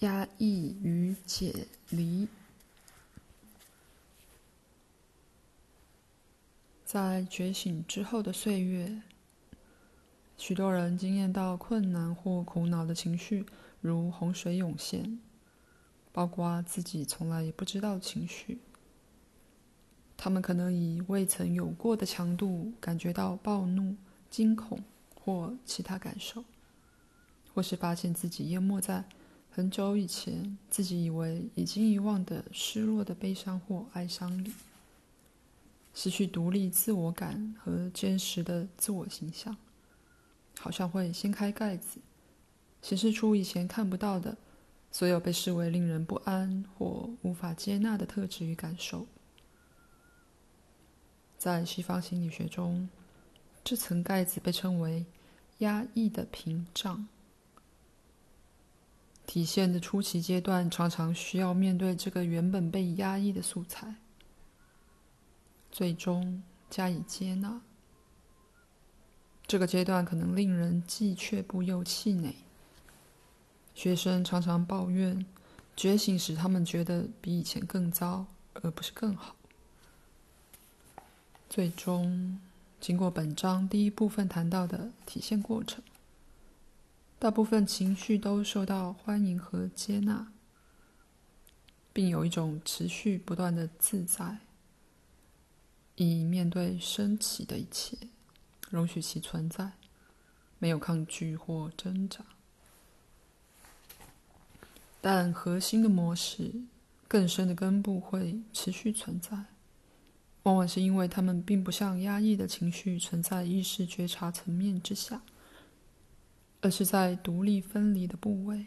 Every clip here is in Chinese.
压抑与解离。在觉醒之后的岁月，许多人经验到困难或苦恼的情绪如洪水涌现，包括自己从来也不知道的情绪。他们可能以未曾有过的强度感觉到暴怒、惊恐或其他感受，或是发现自己淹没在很久以前自己以为已经遗忘的失落的悲伤或哀伤里。失去独立自我感和坚实的自我形象，好像会掀开盖子，显示出以前看不到的所有被视为令人不安或无法接纳的特质与感受。在西方心理学中，这层盖子被称为压抑的屏障。体现的初期阶段常常需要面对这个原本被压抑的素材。最终加以接纳。这个阶段可能令人既却步又气馁。学生常常抱怨，觉醒时他们觉得比以前更糟，而不是更好。最终，经过本章第一部分谈到的体现过程，大部分情绪都受到欢迎和接纳，并有一种持续不断的自在。以面对升起的一切，容许其存在，没有抗拒或挣扎。但核心的模式、更深的根部会持续存在，往往是因为他们并不像压抑的情绪存在意识觉察层面之下，而是在独立分离的部位，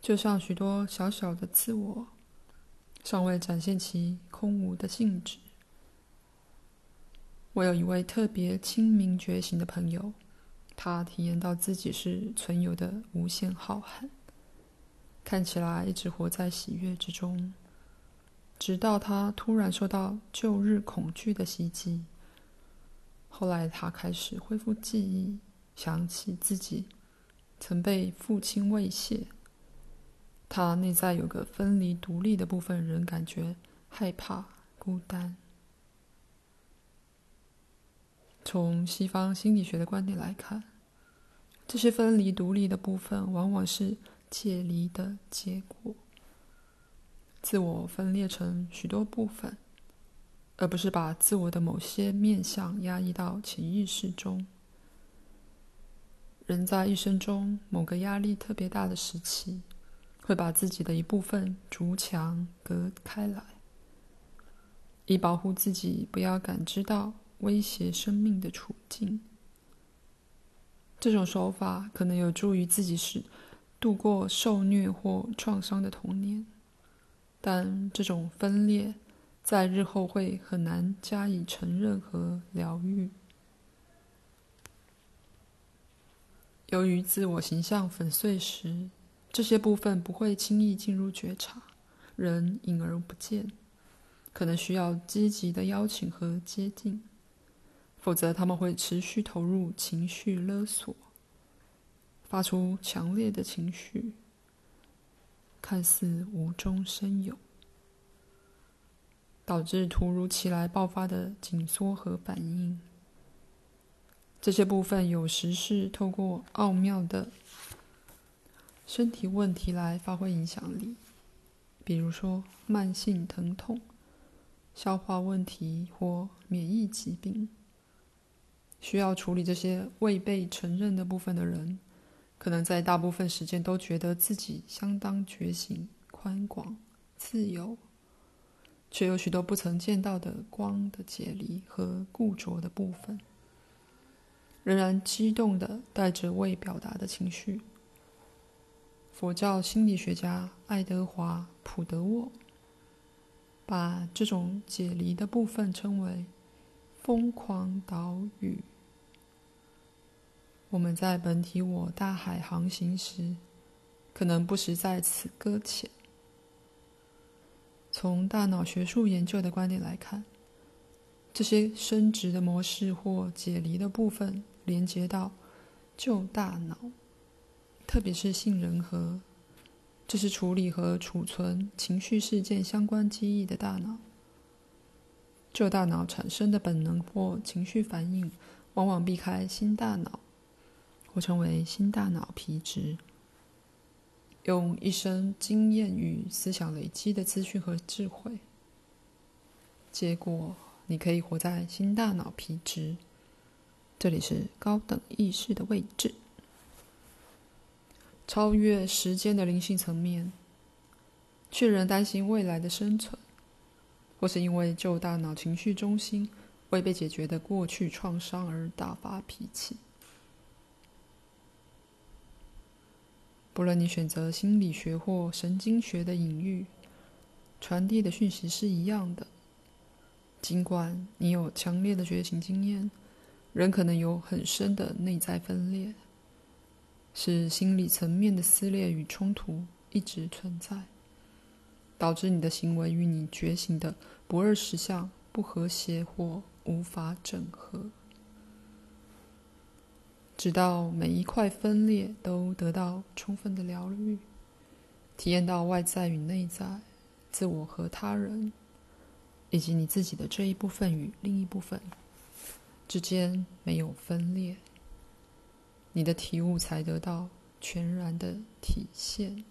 就像许多小小的自我，尚未展现其空无的性质。我有一位特别清明觉醒的朋友，他体验到自己是存有的无限浩瀚，看起来一直活在喜悦之中，直到他突然受到旧日恐惧的袭击。后来他开始恢复记忆，想起自己曾被父亲威胁，他内在有个分离独立的部分，仍感觉害怕、孤单。从西方心理学的观点来看，这些分离独立的部分往往是解离的结果。自我分裂成许多部分，而不是把自我的某些面相压抑到潜意识中。人在一生中某个压力特别大的时期，会把自己的一部分筑墙隔开来，以保护自己不要感知到。威胁生命的处境，这种手法可能有助于自己是度过受虐或创伤的童年，但这种分裂在日后会很难加以承认和疗愈。由于自我形象粉碎时，这些部分不会轻易进入觉察，人隐而不见，可能需要积极的邀请和接近。否则，他们会持续投入情绪勒索，发出强烈的情绪，看似无中生有，导致突如其来爆发的紧缩和反应。这些部分有时是透过奥妙的身体问题来发挥影响力，比如说慢性疼痛、消化问题或免疫疾病。需要处理这些未被承认的部分的人，可能在大部分时间都觉得自己相当觉醒、宽广、自由，却有许多不曾见到的光的解离和固着的部分，仍然激动地带着未表达的情绪。佛教心理学家爱德华·普德沃把这种解离的部分称为。疯狂岛屿。我们在本体我大海航行时，可能不时在此搁浅。从大脑学术研究的观点来看，这些生殖的模式或解离的部分连接到旧大脑，特别是杏仁核，这是处理和储存情绪事件相关记忆的大脑。旧大脑产生的本能或情绪反应，往往避开新大脑，或称为新大脑皮质，用一生经验与思想累积的资讯和智慧。结果，你可以活在新大脑皮质，这里是高等意识的位置，超越时间的灵性层面，却仍担心未来的生存。或是因为旧大脑情绪中心未被解决的过去创伤而大发脾气。不论你选择心理学或神经学的隐喻，传递的讯息是一样的。尽管你有强烈的觉醒经验，人可能有很深的内在分裂，是心理层面的撕裂与冲突一直存在。导致你的行为与你觉醒的不二实相不和谐或无法整合，直到每一块分裂都得到充分的疗愈，体验到外在与内在、自我和他人，以及你自己的这一部分与另一部分之间没有分裂，你的体悟才得到全然的体现。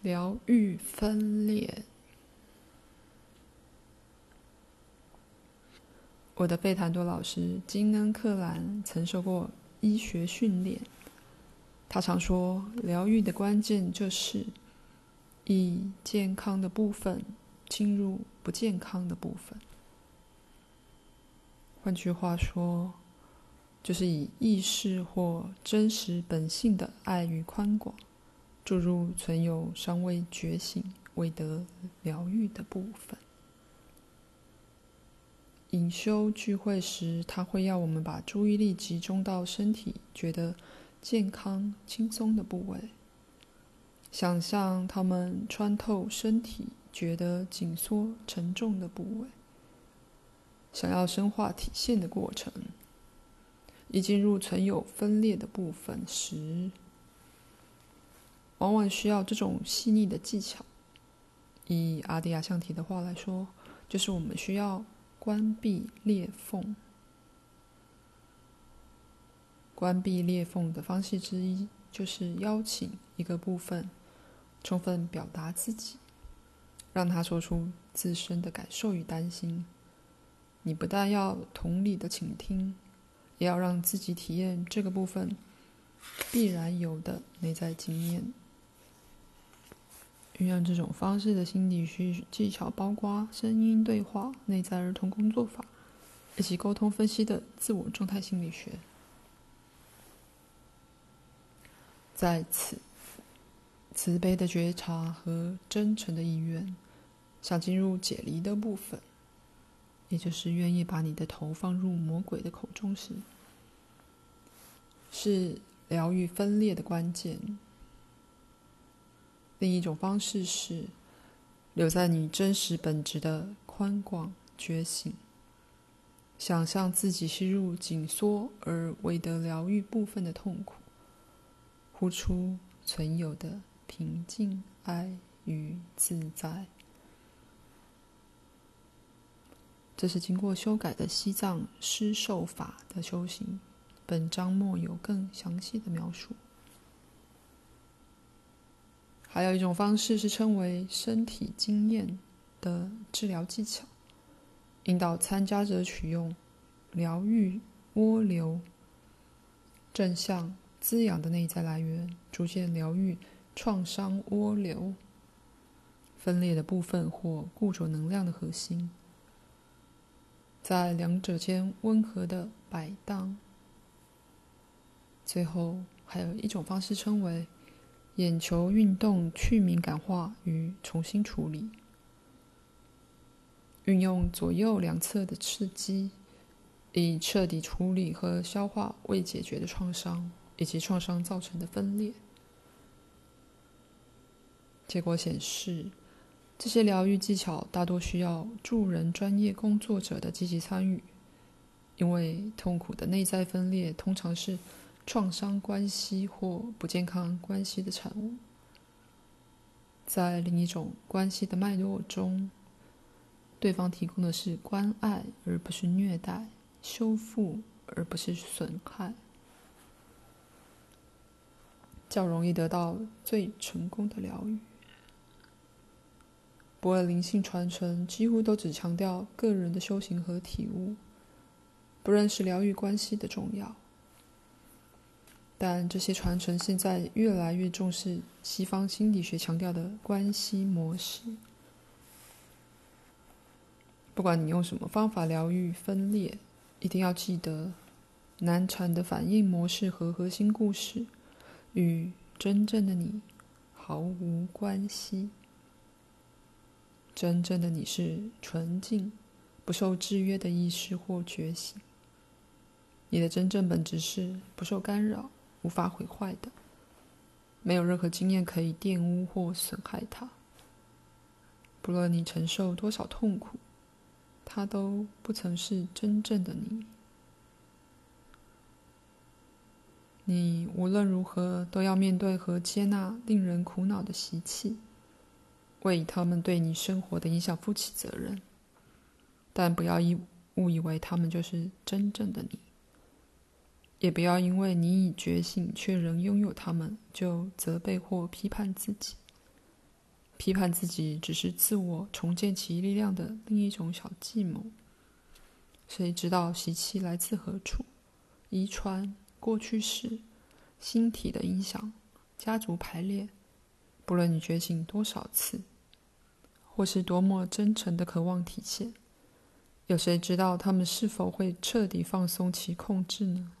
疗愈分裂。我的费坦多老师金恩克兰曾受过医学训练，他常说，疗愈的关键就是以健康的部分进入不健康的部分。换句话说，就是以意识或真实本性的爱与宽广。注入存有尚未觉醒、未得疗愈的部分。隐修聚会时，他会要我们把注意力集中到身体觉得健康、轻松的部位，想象他们穿透身体觉得紧缩、沉重的部位。想要深化体现的过程，一进入存有分裂的部分时，往往需要这种细腻的技巧。以阿迪亚象体的话来说，就是我们需要关闭裂缝。关闭裂缝的方式之一，就是邀请一个部分充分表达自己，让他说出自身的感受与担心。你不但要同理的倾听，也要让自己体验这个部分必然有的内在经验。运用这种方式的心理学技巧，包括声音对话、内在儿童工作法以及沟通分析的自我状态心理学。在此，慈悲的觉察和真诚的意愿，想进入解离的部分，也就是愿意把你的头放入魔鬼的口中时，是疗愈分裂的关键。另一种方式是留在你真实本质的宽广觉醒，想象自己吸入紧缩而未得疗愈部分的痛苦，呼出存有的平静、爱与自在。这是经过修改的西藏施受法的修行，本章末有更详细的描述。还有一种方式是称为身体经验的治疗技巧，引导参加者取用疗愈涡流，正向滋养的内在来源，逐渐疗愈创伤涡流分裂的部分或固着能量的核心，在两者间温和的摆荡。最后，还有一种方式称为。眼球运动去敏感化与重新处理，运用左右两侧的刺激，以彻底处理和消化未解决的创伤以及创伤造成的分裂。结果显示，这些疗愈技巧大多需要助人专业工作者的积极参与，因为痛苦的内在分裂通常是创伤关系或不健康关系的产物。在另一种关系的脉络中，对方提供的是关爱，而不是虐待；修复，而不是损害，较容易得到最成功的疗愈。不二灵性传承几乎都只强调个人的修行和体悟，不认识疗愈关系的重要。但这些传承现在越来越重视西方心理学强调的关系模式。不管你用什么方法疗愈分裂，一定要记得，难缠的反应模式和核心故事与真正的你毫无关系。真正的你是纯净、不受制约的意识或觉醒。你的真正本质是不受干扰。无法毁坏的，没有任何经验可以玷污或损害它。不论你承受多少痛苦，它都不曾是真正的你。你无论如何都要面对和接纳令人苦恼的习气，为他们对你生活的影响负起责任。但不要以误以为他们就是真正的你。也不要因为你已觉醒却仍拥有他们，就责备或批判自己。批判自己只是自我重建其力量的另一种小计谋。谁知道习气来自何处？遗传、过去式、星体的影响、家族排列。不论你觉醒多少次，或是多么真诚的渴望体现，有谁知道他们是否会彻底放松其控制呢？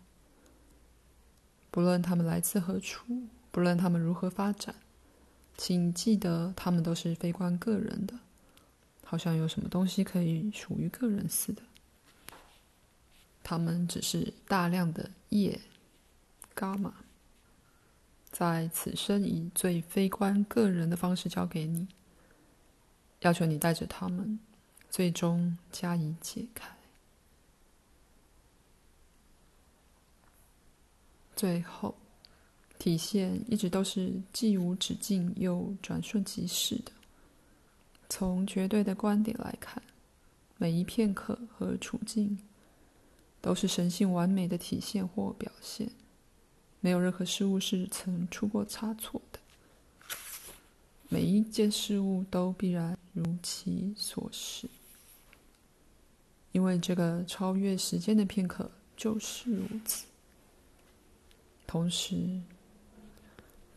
不论他们来自何处，不论他们如何发展，请记得，他们都是非关个人的，好像有什么东西可以属于个人似的。他们只是大量的业，伽马，在此生以最非观个人的方式交给你，要求你带着他们，最终加以解开。最后，体现一直都是既无止境又转瞬即逝的。从绝对的观点来看，每一片刻和处境都是神性完美的体现或表现，没有任何事物是曾出过差错的。每一件事物都必然如其所示，因为这个超越时间的片刻就是如此。同时，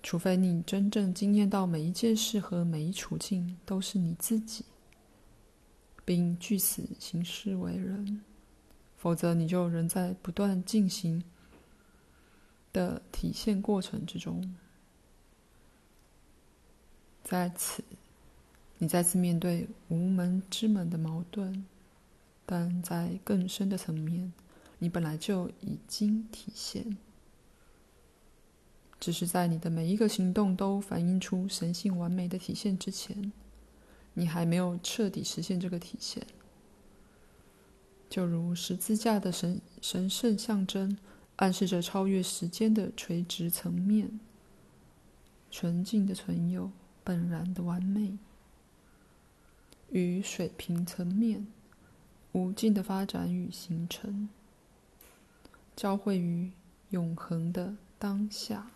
除非你真正经验到每一件事和每一处境都是你自己，并据此行事为人，否则你就仍在不断进行的体现过程之中。在此，你再次面对无门之门的矛盾，但在更深的层面，你本来就已经体现。只是在你的每一个行动都反映出神性完美的体现之前，你还没有彻底实现这个体现。就如十字架的神神圣象征，暗示着超越时间的垂直层面，纯净的存有，本然的完美，与水平层面无尽的发展与形成，交汇于永恒的当下。